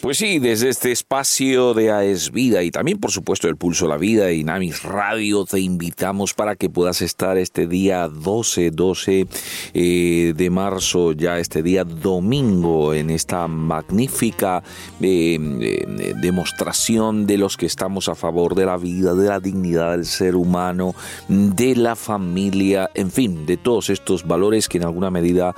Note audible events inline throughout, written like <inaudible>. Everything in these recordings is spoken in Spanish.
Pues sí, desde este espacio de AES Vida y también por supuesto el Pulso de la Vida y Namis Radio te invitamos para que puedas estar este día 12, 12 eh, de marzo, ya este día domingo en esta magnífica eh, eh, demostración de los que estamos a favor de la vida, de la dignidad del ser humano, de la familia, en fin, de todos estos valores que en alguna medida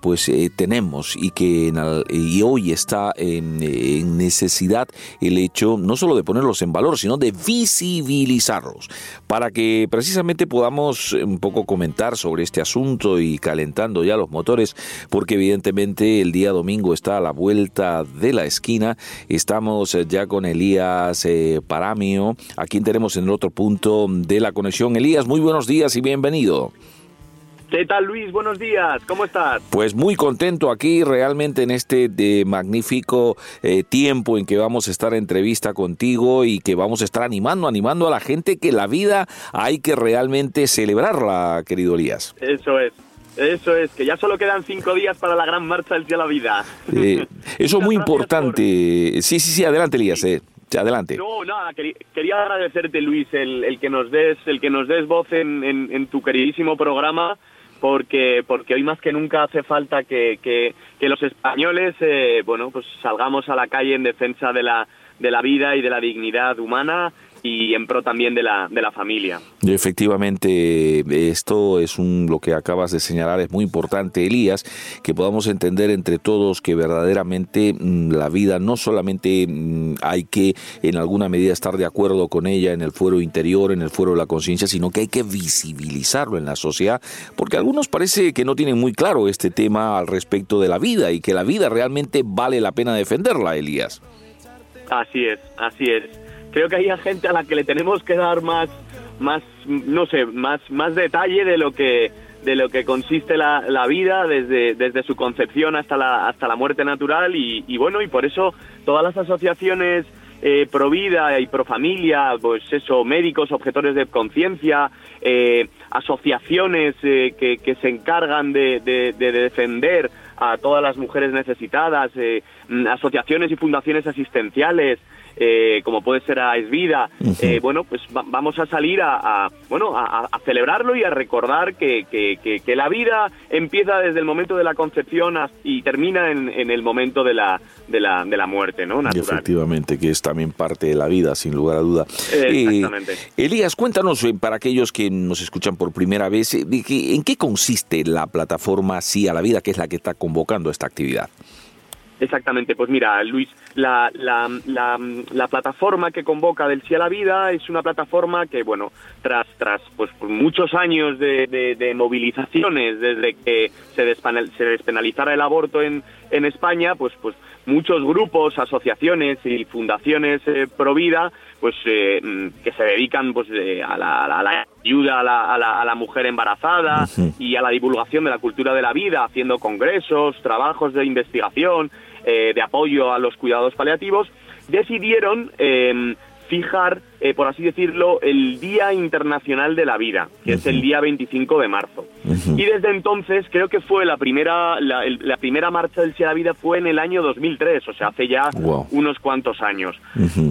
pues tenemos y que y hoy está en en necesidad el hecho no solo de ponerlos en valor, sino de visibilizarlos, para que precisamente podamos un poco comentar sobre este asunto y calentando ya los motores, porque evidentemente el día domingo está a la vuelta de la esquina. Estamos ya con Elías eh, Paramio, a quien tenemos en el otro punto de la conexión. Elías, muy buenos días y bienvenido. ¿Qué tal Luis? Buenos días, ¿cómo estás? Pues muy contento aquí realmente en este de magnífico eh, tiempo en que vamos a estar en entrevista contigo y que vamos a estar animando, animando a la gente que la vida hay que realmente celebrarla, querido Elías. Eso es. Eso es, que ya solo quedan cinco días para la gran marcha del cielo a la vida. Eh, <laughs> eso es muy importante. Sí, sí, sí, adelante Elías. Eh. Adelante. No, nada, quería, agradecerte, Luis, el, que nos des, el que nos des voz en, en tu queridísimo programa porque, porque hoy más que nunca hace falta que, que, que los españoles eh, bueno, pues salgamos a la calle en defensa de la, de la vida y de la dignidad humana y en pro también de la, de la familia. Efectivamente, esto es un, lo que acabas de señalar, es muy importante, Elías, que podamos entender entre todos que verdaderamente mm, la vida no solamente mm, hay que en alguna medida estar de acuerdo con ella en el fuero interior, en el fuero de la conciencia, sino que hay que visibilizarlo en la sociedad, porque algunos parece que no tienen muy claro este tema al respecto de la vida y que la vida realmente vale la pena defenderla, Elías. Así es, así es creo que hay gente a la que le tenemos que dar más, más no sé, más, más detalle de lo que de lo que consiste la, la vida desde, desde su concepción hasta la, hasta la muerte natural. Y, bueno, y por eso todas las asociaciones eh, pro vida y pro familia, pues eso, médicos, objetores de conciencia, eh, asociaciones eh, que, se encargan de, de, de, defender a todas las mujeres necesitadas, mm, asociaciones y fundaciones asistenciales, eh, como puede ser a Esvida, eh, bueno, pues vamos a salir a, bueno, a, celebrarlo y a recordar que, que, la vida empieza desde el momento de la concepción y termina en, el momento de la, de la, de la muerte, ¿no? efectivamente, que es también parte de la vida, sin lugar a duda. Exactamente. Elías, cuéntanos, para aquellos que nos escuchan por primera vez, ¿en qué consiste la plataforma Sí a la Vida, que es la que está convocando esta actividad? Exactamente, pues mira, Luis, la, la, la, plataforma que convoca del Sí a la Vida es una plataforma que, bueno, tras, tras pues, muchos años de, de, movilizaciones desde que se, se despenalizara el aborto en, en España, pues, pues muchos grupos, asociaciones y fundaciones eh, pro vida, pues eh, que se dedican pues a, la, a, la, ayuda a la, a la, mujer embarazada y a la divulgación de la cultura de la vida, haciendo congresos, trabajos de investigación, eh, de apoyo a los cuidados paliativos, decidieron eh, fijar, eh, por así decirlo, el Día Internacional de la Vida, que es el día 25 de marzo. Y desde entonces, creo que fue la primera, la, primera marcha del Día de la Vida fue en el año 2003, o sea, hace ya unos cuantos años.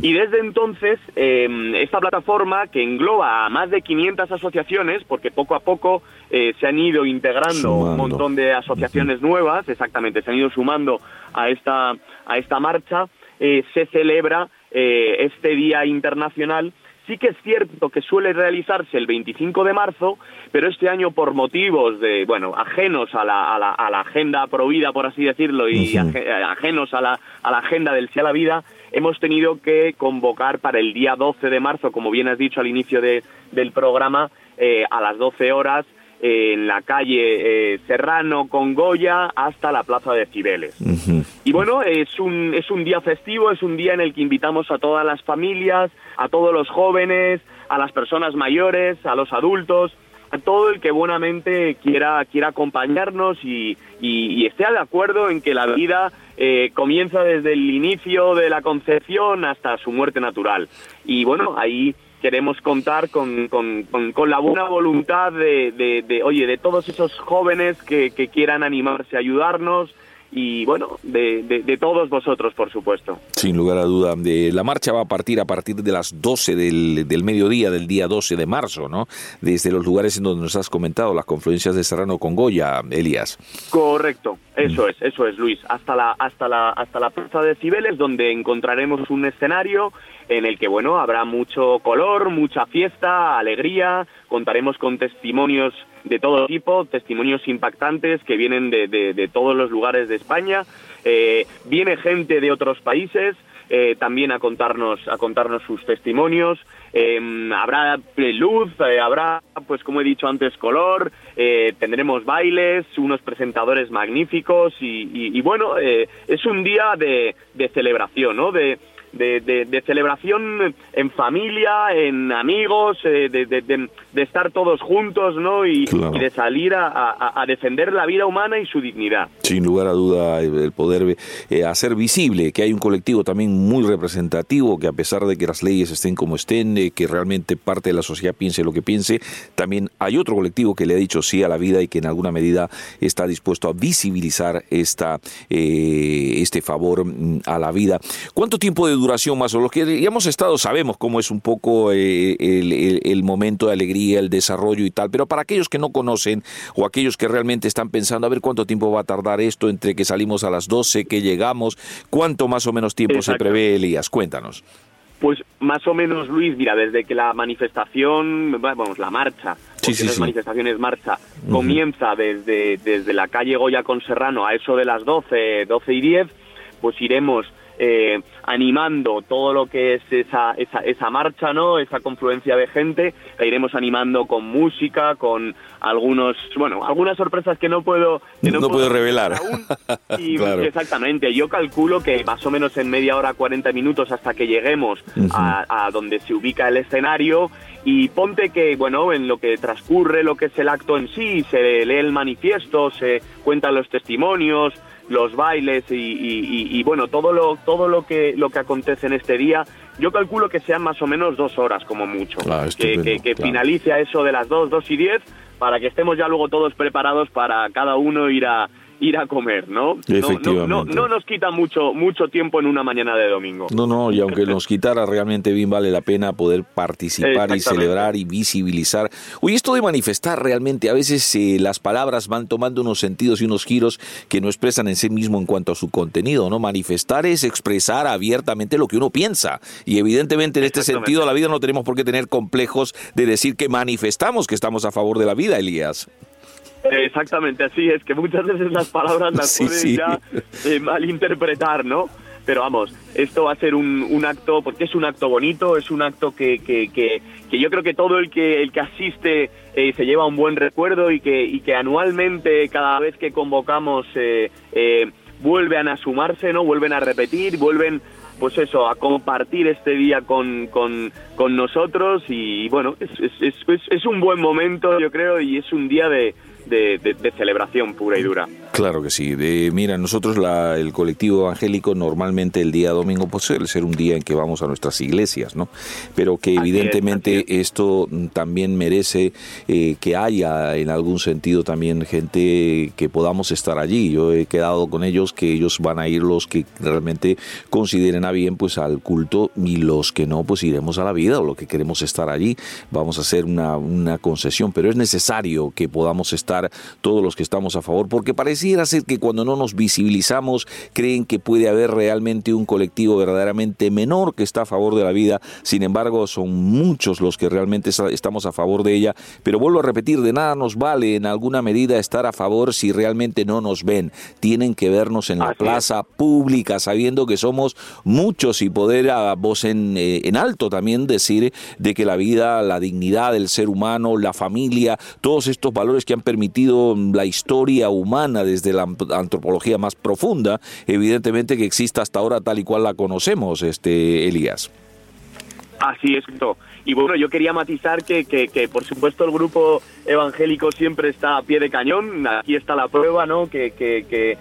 Y desde entonces, em, esta plataforma, que engloba a más de 500 asociaciones, porque poco a poco eh, se han ido integrando un montón de asociaciones nuevas, exactamente, se han ido sumando a esta, a esta marcha, eh, se celebra eh, este Día Internacional. Sí que es cierto que suele realizarse el 25 de marzo, pero este año por motivos de, bueno, ajenos a la, a la, a la agenda prohibida, por así decirlo, y ajenos a la, a la agenda del Sí a la Vida, hemos tenido que convocar para el día 12 de marzo, como bien has dicho al inicio de, del programa, eh, a las 12 horas, en la calle eh, Serrano con Goya hasta la Plaza de Cibeles. Y bueno, es un, es un día festivo, es un día en el que invitamos a todas las familias, a todos los jóvenes, a las personas mayores, a los adultos, a todo el que buenamente quiera, quiera acompañarnos y, y, esté de acuerdo en que la vida eh, comienza desde el inicio de la concepción hasta su muerte natural. Y bueno, ahí queremos contar con, con, con, la buena voluntad de, de, de, oye, de todos esos jóvenes que, que quieran animarse a ayudarnos, y bueno, de, de, todos vosotros, por supuesto. Sin lugar a duda. De, la marcha va a partir a partir de las 12 del, del, mediodía del día 12 de marzo, ¿no? Desde los lugares en donde nos has comentado, las confluencias de Serrano con Goya, Elías. Correcto, eso mm. es, eso es, Luis. Hasta la, hasta la, hasta la plaza de Cibeles, donde encontraremos un escenario en el que, bueno, habrá mucho color, mucha fiesta, alegría, contaremos con testimonios de todo tipo, testimonios impactantes que vienen de, de, todos los lugares de España. Eh, viene gente de otros países eh, también a contarnos, a contarnos sus testimonios. Em, habrá luz, eh, habrá, pues como he dicho antes, color, tendremos bailes, unos presentadores magníficos y, y, bueno, es un día de, de celebración, ¿no? De, de, de, celebración en familia, en amigos, de, estar todos juntos, ¿no? Y, de salir a, defender la vida humana y su dignidad. Sin lugar a duda, el poder eh, hacer visible que hay un colectivo también muy representativo, que a pesar de que las leyes estén como estén, eh, que realmente parte de la sociedad piense lo que piense, también hay otro colectivo que le ha dicho sí a la vida y que en alguna medida está dispuesto a visibilizar esta, este favor mm, a la vida. ¿Cuánto tiempo de duración más o los que ya hemos estado sabemos cómo es un poco eh, el, momento de alegría, el desarrollo y tal, pero para aquellos que no conocen o aquellos que realmente están pensando a ver cuánto tiempo va a tardar esto entre que salimos a las 12, que llegamos, cuánto más o menos tiempo se prevé, Elías, cuéntanos. Pues más o menos, Luis, mira, desde que la manifestación, vamos, la marcha, sí, sí, manifestación es marcha, comienza desde, desde la calle Goya con Serrano a eso de las 12, 12 y 10, pues iremos eh, animando todo lo que es esa, esa, esa marcha, ¿no? Esa confluencia de gente, la iremos animando con música, con algunos, bueno, algunas sorpresas que no puedo... no, puedo, revelar. <laughs> Exactamente, yo calculo que más o menos en media hora, 40 minutos hasta que lleguemos a, a donde se ubica el escenario y ponte que, bueno, en lo que transcurre lo que es el acto en sí, se lee el manifiesto, se cuentan los testimonios, los bailes y, bueno, todo lo, todo lo que, lo que acontece en este día, yo calculo que sean más o menos dos horas como mucho. Ah, que, que, finalice a eso de las dos, dos y diez, para que estemos ya luego todos preparados para cada uno ir a, ir a comer, ¿no? No, no, nos quita mucho, mucho tiempo en una mañana de domingo. No, no, y aunque nos quitara, realmente bien vale la pena poder participar y celebrar y visibilizar. Oye, esto de manifestar realmente, a veces eh, las palabras van tomando unos sentidos y unos giros que no expresan en sí mismo en cuanto a su contenido, ¿no? Manifestar es expresar abiertamente lo que uno piensa. Y evidentemente en este sentido la vida no tenemos por qué tener complejos de decir que manifestamos que estamos a favor de la vida, Elías. Exactamente, así es, que muchas veces las palabras las pueden ya eh, malinterpretar, ¿no? Pero vamos, esto va a ser un, un, acto, porque es un acto bonito, es un acto que, que, que, que yo creo que todo el que, el que asiste eh, se lleva un buen recuerdo y que, y que anualmente, cada vez que convocamos, eh, eh, vuelven a sumarse, ¿no? Vuelven a repetir, vuelven pues eso, a compartir este día con, con, con nosotros y bueno, es, es, es, es, un buen momento yo creo y es un día de, de, celebración pura y dura. Claro que sí. De, mira, nosotros la, el colectivo evangélico normalmente el día domingo pues suele ser un día en que vamos a nuestras iglesias, ¿no? Pero que evidentemente esto también merece eh, que haya en algún sentido también gente que podamos estar allí. Yo he quedado con ellos que ellos van a ir los que realmente consideren a bien pues al culto y los que no pues iremos a la vida o lo que queremos estar allí. Vamos a hacer una, una concesión, pero es necesario que podamos estar todos los que estamos a favor, porque pareciera ser que cuando no nos visibilizamos creen que puede haber realmente un colectivo verdaderamente menor que está a favor de la vida, sin embargo son muchos los que realmente estamos a favor de ella, pero vuelvo a repetir, de nada nos vale en alguna medida estar a favor si realmente no nos ven, tienen que vernos en la plaza pública, sabiendo que somos muchos y poder a voz en, eh, en alto también decir de que la vida, la dignidad del ser humano, la familia, todos estos valores que han permitido la historia humana desde la antropología más profunda, evidentemente que exista hasta ahora tal y cual la conocemos, este Elías. Así es, y bueno, yo quería matizar que, que, por supuesto el grupo evangélico siempre está a pie de cañón, aquí está la prueba, ¿no? Que, que, que,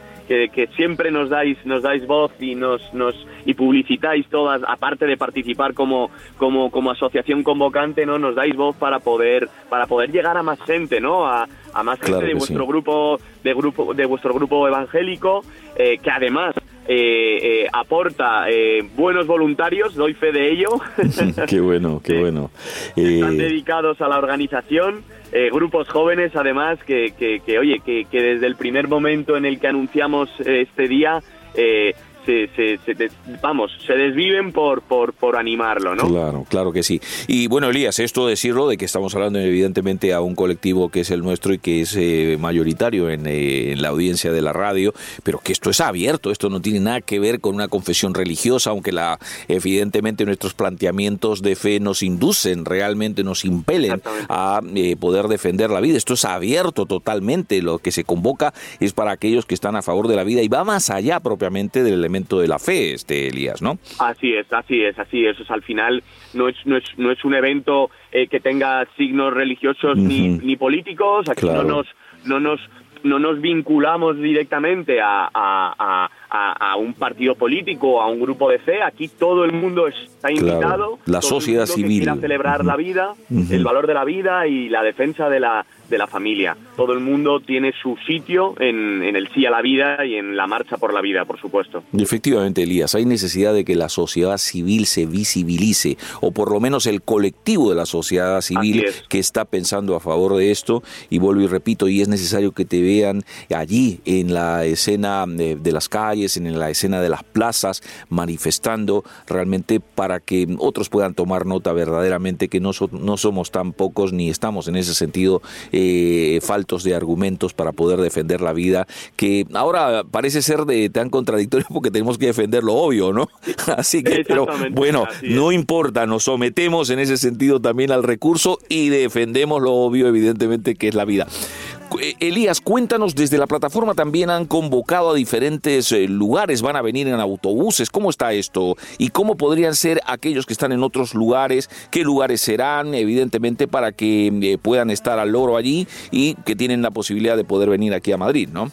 siempre nos dais nos dais voz y nos nos y publicitáis todas aparte de participar como como como asociación convocante no nos dais voz para poder para poder llegar a más gente no a, a más gente de vuestro grupo de grupo de vuestro grupo evangélico eh, que además eh, eh, aporta buenos voluntarios, doy fe de ello. <laughs> qué bueno, qué <laughs> bueno. Están dedicados a la organización eh, grupos jóvenes además que, que, que oye, que, que, desde el primer momento en el que anunciamos este día eh, se, vamos, se desviven por, por, por animarlo, ¿no? Claro, claro que sí. Y bueno, Elías, esto decirlo de que estamos hablando evidentemente a un colectivo que es el nuestro y que es eh, mayoritario en, eh, en, la audiencia de la radio, pero que esto es abierto, esto no tiene nada que ver con una confesión religiosa, aunque la evidentemente nuestros planteamientos de fe nos inducen, realmente nos impelen a eh, poder defender la vida. Esto es abierto totalmente, lo que se convoca es para aquellos que están a favor de la vida y va más allá propiamente del elemento de la fe, este Elías, ¿no? Así es, así es, así es. al final no es, no es, no es un evento eh, que tenga signos religiosos ni, ni políticos, aquí no nos no nos no nos vinculamos directamente a, a, a, un partido político, a un grupo de fe. Aquí todo el mundo está invitado. La sociedad civil. Que celebrar la vida, el valor de la vida y la defensa de la, de la familia. Todo el mundo tiene su sitio en, en, el sí a la vida y en la marcha por la vida, por supuesto. Efectivamente, Elías, hay necesidad de que la sociedad civil se visibilice, o por lo menos el colectivo de la sociedad civil que está pensando a favor de esto. Y vuelvo y repito, y es necesario que te vean allí en la escena de, de las calles, en la escena de las plazas, manifestando realmente para que otros puedan tomar nota verdaderamente que no, no somos tan pocos ni estamos en ese sentido eh, faltos de argumentos para poder defender la vida, que ahora parece ser de tan contradictorio porque tenemos que defender lo obvio, ¿no? <laughs> Así que, pero bueno, no importa, nos sometemos en ese sentido también al recurso y defendemos lo obvio, evidentemente, que es la vida. Eh, Elías, cuéntanos, desde la plataforma también han convocado a diferentes eh, lugares, van a venir en autobuses, ¿cómo está esto? ¿Y cómo podrían ser aquellos que están en otros lugares? ¿Qué lugares serán, evidentemente, para que eh, puedan estar al logro allí y que tienen la posibilidad de poder venir aquí a Madrid, ¿no?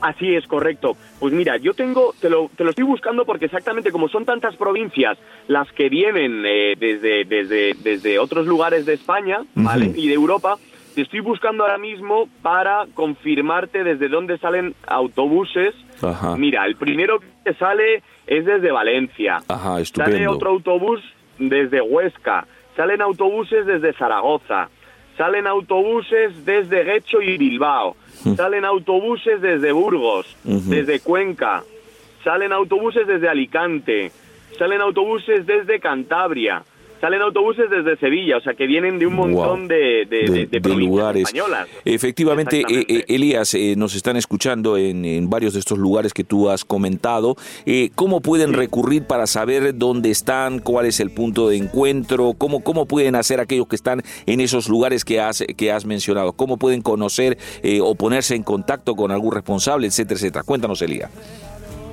Así es, correcto. Pues mira, yo tengo, te lo, te lo estoy buscando porque exactamente como son tantas provincias las que vienen desde, desde, desde otros lugares de España ¿vale? y de Europa, te estoy buscando ahora mismo para confirmarte desde dónde salen autobuses. Mira, el primero que sale es desde Valencia. Ajá, Sale otro autobús desde Huesca. Salen autobuses desde Zaragoza. Salen autobuses desde Guecho y Bilbao. Salen autobuses desde Burgos, desde Cuenca. Salen autobuses desde Alicante. Salen autobuses desde Cantabria salen autobuses desde Sevilla, o sea que vienen de un montón de, de, lugares españolas. Efectivamente, eh, eh, Elías, eh, nos están escuchando en, varios de estos lugares que tú has comentado. ¿Cómo pueden recurrir para saber dónde están, cuál es el punto de encuentro? ¿Cómo, cómo pueden hacer aquellos que están en esos lugares que has, que has mencionado? ¿Cómo pueden conocer o ponerse en contacto con algún responsable, etcétera, etcétera? Cuéntanos, Elías.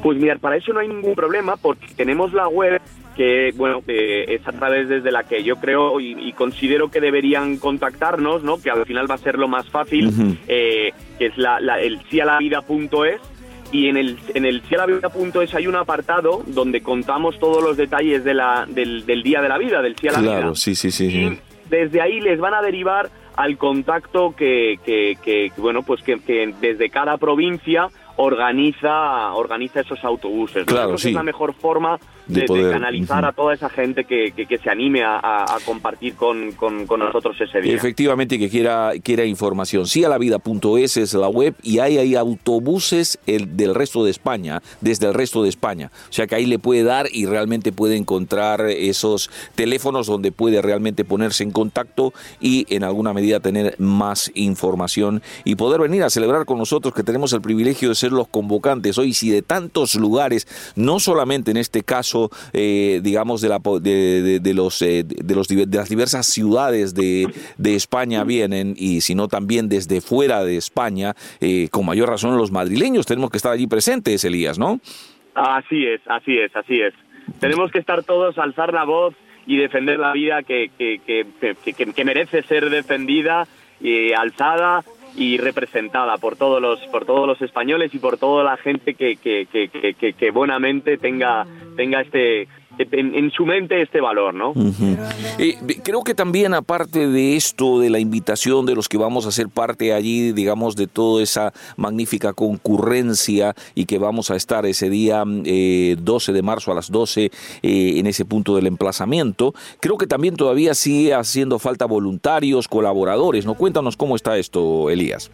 Pues mira, para eso no hay ningún problema porque tenemos la web que bueno es a través desde la que yo creo y, considero que deberían contactarnos, ¿no? Que al final va a ser lo más fácil, eh, que es la, el cialavida.es y en el en el cialavida.es hay un apartado donde contamos todos los detalles de la, del, del día de la vida, del Ciela Claro, sí, sí, sí. Y desde ahí les van a derivar al contacto que, que, que bueno, pues que, que desde cada provincia organiza organiza esos autobuses. Claro, Es la mejor forma de, canalizar a toda esa gente que, que, se anime a, compartir con, con, nosotros ese día. Efectivamente, que quiera, quiera información. Sí a la vida.es es la web y hay, hay autobuses el, del resto de España, desde el resto de España. O sea que ahí le puede dar y realmente puede encontrar esos teléfonos donde puede realmente ponerse en contacto y en alguna medida tener más información y poder venir a celebrar con nosotros que tenemos el privilegio de ser los convocantes hoy, si de tantos lugares, no solamente en este caso, eh, digamos, de, la, de, de, los, eh, de, los, de las diversas ciudades de, de España vienen, y sino también desde fuera de España, eh, con mayor razón los madrileños tenemos que estar allí presentes, Elías, ¿no? Así es, así es, así es. Tenemos que estar todos, alzar la voz y defender la vida que, que, que, que merece ser defendida y alzada y representada por todos los por todos los españoles y por toda la gente que, que, que, que buenamente tenga tenga este en, su mente este valor, ¿no? Eh, creo que también aparte de esto, de la invitación de los que vamos a ser parte allí, digamos, de toda esa magnífica concurrencia y que vamos a estar ese día 12 eh, de marzo a las 12 eh, en ese punto del emplazamiento, creo que también todavía sigue haciendo falta voluntarios, colaboradores, ¿no? Cuéntanos cómo está esto, Elías.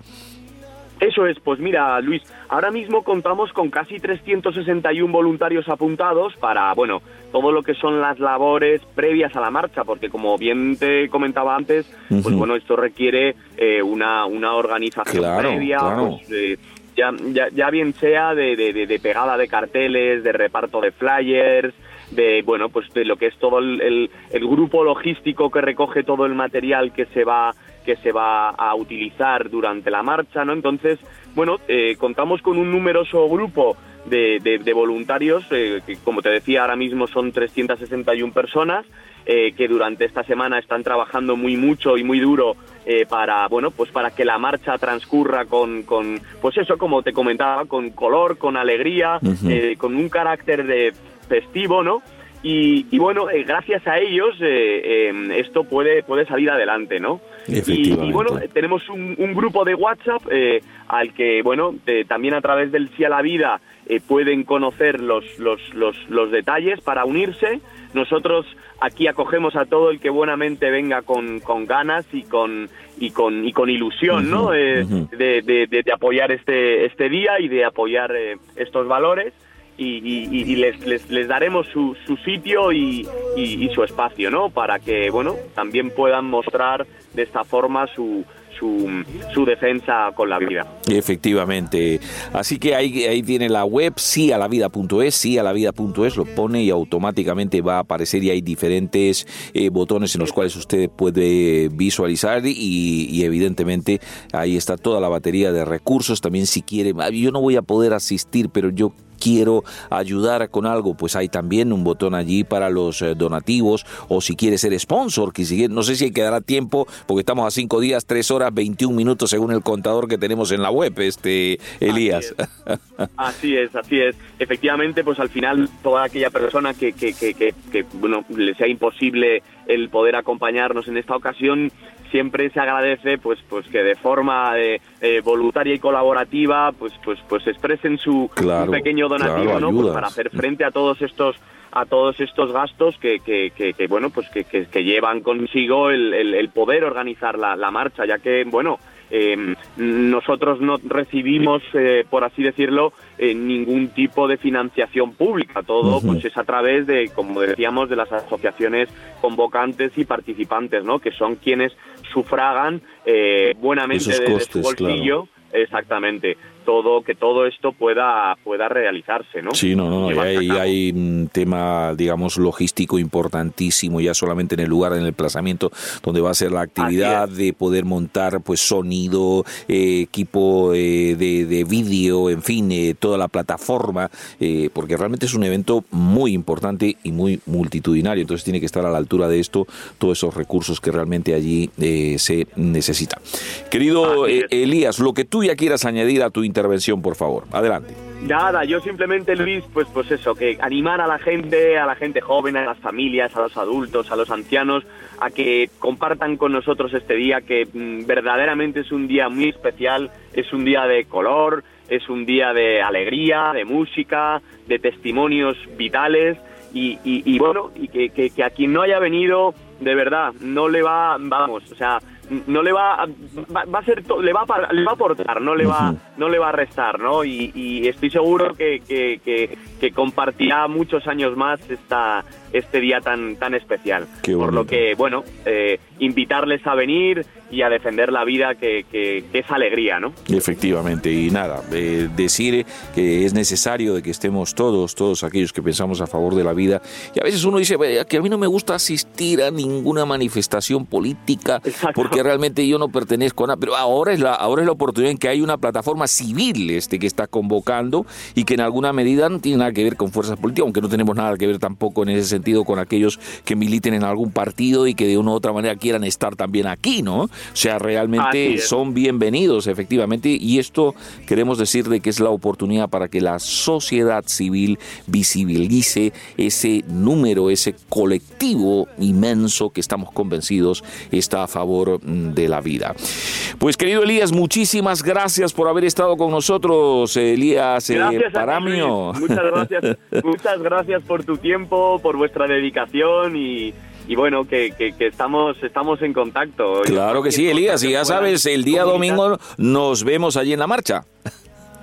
Eso es, pues mira, Luis, ahora mismo contamos con casi 361 voluntarios apuntados para, bueno, todo lo que son las labores previas a la marcha, porque como bien te comentaba antes, pues bueno, esto requiere eh, una, una organización previa, pues, ya, ya, bien sea de, de, pegada de carteles, de reparto de flyers, de bueno pues de lo que es todo el, el, grupo logístico que recoge todo el material que se va que se va a utilizar durante la marcha, ¿no? Entonces, bueno, eh, contamos con un numeroso grupo de, de, voluntarios, eh, que como te decía, ahora mismo son 361 personas, eh, que durante esta semana están trabajando muy mucho y muy duro para, bueno, pues para que la marcha transcurra con, con, pues eso, como te comentaba, con color, con alegría, con un carácter de festivo, ¿no? Y, bueno, gracias a ellos esto puede, puede salir adelante, ¿no? Y, bueno, tenemos un, grupo de WhatsApp eh, al que, bueno, también a través del Sí a la Vida eh, pueden conocer los, los, los, los, detalles para unirse. Nosotros aquí acogemos a todo el que buenamente venga con, con ganas y con, y con, y con ilusión, ¿no? Eh, de, de, de, apoyar este, este día y de apoyar estos valores y, les, les, daremos su, su sitio y, su espacio, ¿no? Para que, bueno, también puedan mostrar de esta forma su, su, defensa con la vida. Efectivamente. Así que ahí, ahí tiene la web, sí a la vida.es, sí a la vida.es, lo pone y automáticamente va a aparecer y hay diferentes eh, botones en los cuales usted puede visualizar y, y, evidentemente ahí está toda la batería de recursos. También si quiere, yo no voy a poder asistir, pero yo quiero ayudar con algo, pues hay también un botón allí para los eh, donativos o si quiere ser sponsor, que si, no sé si quedará tiempo porque estamos a cinco días, tres horas, 21 minutos según el contador que tenemos en la web, este Elías. Así es, así es. Efectivamente, pues al final toda aquella persona que, que, que, que, bueno, le sea imposible el poder acompañarnos en esta ocasión, siempre se agradece pues pues que de forma eh, eh, voluntaria y colaborativa pues pues pues expresen su pequeño donativo no pues para hacer frente a todos estos a todos estos gastos que, que, que, bueno pues que, que, llevan consigo el, el, poder organizar la, la marcha ya que bueno eh, nosotros no recibimos, eh, por así decirlo, eh, ningún tipo de financiación pública. Todo pues es a través de, como decíamos, de las asociaciones convocantes y participantes, ¿no? Que son quienes sufragan eh, buenamente desde su bolsillo. Exactamente. Todo que todo esto pueda pueda realizarse, ¿no? Sí, no, no, hay, hay, un tema, digamos, logístico importantísimo ya solamente en el lugar, en el plazamiento donde va a ser la actividad de poder montar, pues, sonido, eh, equipo eh, de, de vídeo, en fin, eh, toda la plataforma, porque realmente es un evento muy importante y muy multitudinario, entonces tiene que estar a la altura de esto todos esos recursos que realmente allí se necesitan. Querido Elías, lo que tú ya quieras añadir a tu intervención, por favor. Adelante. Nada, yo simplemente, Luis, pues, pues eso, que animar a la gente, a la gente joven, a las familias, a los adultos, a los ancianos, a que compartan con nosotros este día, que mm, verdaderamente es un día muy especial, es un día de color, es un día de alegría, de música, de testimonios vitales y, y, bueno, y que, que, que a quien no haya venido, de verdad, no le va, vamos, o sea, no le va, va, a ser le va a, le va a aportar no le va no le va a restar no y, estoy seguro que, que, que, compartirá muchos años más esta este día tan tan especial. Por lo que bueno eh, invitarles a venir y a defender la vida que, que, es alegría, ¿no? Efectivamente, y nada, eh, decir que es necesario de que estemos todos, todos aquellos que pensamos a favor de la vida, y a veces uno dice que a mí no me gusta asistir a ninguna manifestación política porque realmente yo no pertenezco a nada, pero ahora es la, ahora es la oportunidad en que hay una plataforma civil este, que está convocando y que en alguna medida tiene nada que ver con fuerzas políticas, aunque no tenemos nada que ver tampoco en ese sentido con aquellos que militen en algún partido y que de una u otra manera quieran estar también aquí, ¿no? O sea, realmente son bienvenidos, efectivamente, y esto queremos decir de que es la oportunidad para que la sociedad civil visibilice ese número, ese colectivo inmenso que estamos convencidos está a favor mm, de la vida. Pues querido Elías, muchísimas gracias por haber estado con nosotros, Elías eh, Paramio. Muchas gracias, <laughs> muchas gracias por tu tiempo, por vuestra dedicación y y bueno, que, que, estamos, estamos en contacto. Claro que sí, Elías, y ya sabes, el día domingo nos vemos allí en la marcha.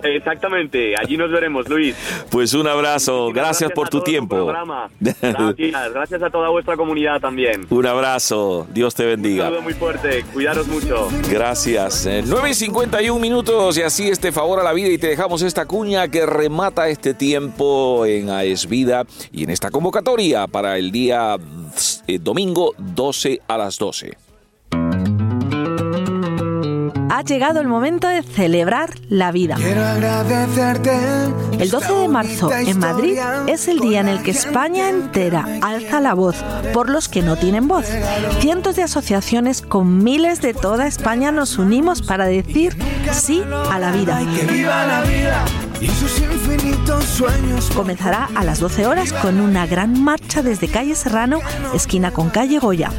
Exactamente, allí nos veremos, Luis. Pues un abrazo, gracias, por tu tiempo. Gracias, <laughs> gracias a toda vuestra comunidad también. Un abrazo, Dios te bendiga. Un saludo muy fuerte, cuidaros mucho. Gracias. 9 y 51 minutos y así este favor a la vida y te dejamos esta cuña que remata este tiempo en AES Vida y en esta convocatoria para el día eh, domingo 12 a las 12 ha llegado el momento de celebrar la vida. El 12 de marzo en Madrid es el día en el que España entera alza la voz por los que no tienen voz. Cientos de asociaciones con miles de toda España nos unimos para decir sí a la vida. Comenzará a las 12 horas con una gran marcha desde calle Serrano, esquina con calle Goya.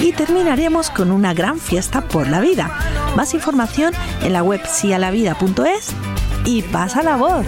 Y terminaremos con una gran fiesta por la vida. Más información en la web sialavida.es y pasa la voz.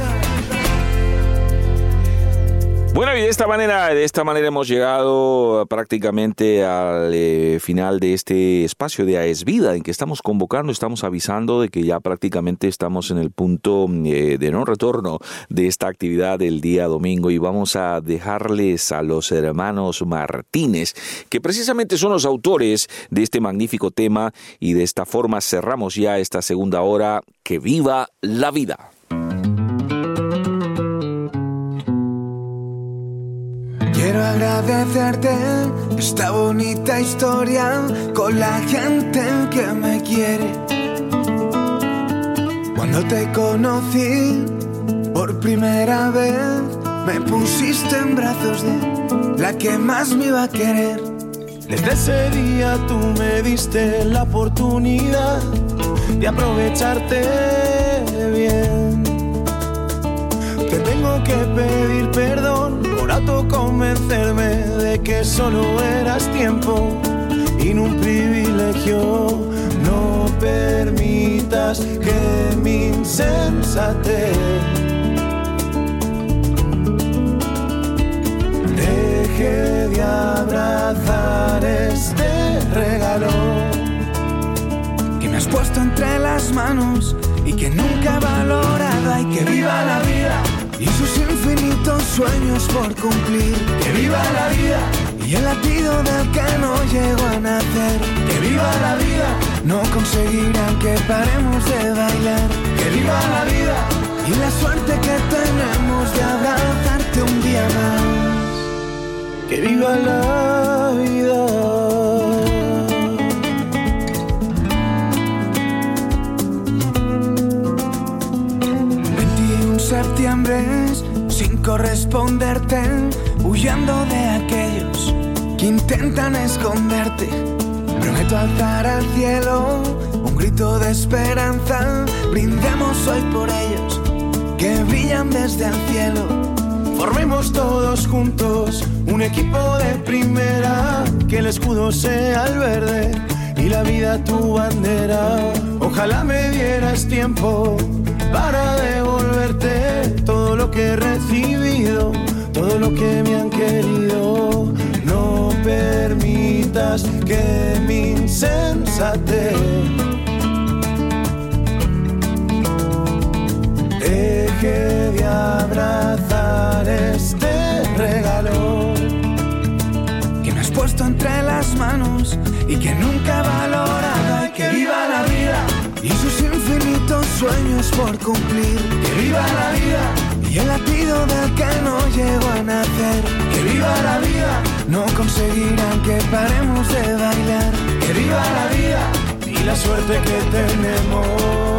Bueno, y de esta manera, de esta manera hemos llegado prácticamente al eh, final de este espacio de AES Vida, en que estamos convocando, estamos avisando de que ya prácticamente estamos en el punto eh, de no retorno de esta actividad del día domingo y vamos a dejarles a los hermanos Martínez, que precisamente son los autores de este magnífico tema y de esta forma cerramos ya esta segunda hora. Que viva la vida. Quiero agradecerte esta bonita historia con la gente que me quiere. Cuando te conocí por primera vez, me pusiste en brazos de la que más me iba a querer. Desde ese día tú me diste la oportunidad de aprovecharte bien. Te tengo que pedir perdón convencerme de que solo eras tiempo y no un privilegio. No permitas que mi insensatez deje de abrazar este regalo que me has puesto entre las manos y que nunca he valorado. y que viva la vida sueños por cumplir. Que viva la vida y el latido del que no llegó a nacer. Que viva la vida, no conseguirán que paremos de bailar. Que viva la vida y la suerte que tenemos de abrazarte un día más. Que viva la vida. 21 septiembre sin corresponderte, huyendo de aquellos que intentan esconderte. Prometo alzar al cielo un grito de esperanza, brindemos hoy por ellos que brillan desde el cielo. Formemos todos juntos un equipo de primera, que el escudo sea el verde y la vida tu bandera. Ojalá me dieras tiempo para devolverte todo lo que he recibido, todo lo que me han querido. No permitas que mi insensatez deje de abrazar este regalo que me has puesto entre las manos y que nunca he valorado. Y que viva la vida sueños por cumplir. Que viva la vida y el latido del que no llego a nacer. Que viva la vida, no conseguirán que paremos de bailar. Que viva la vida y la suerte que tenemos.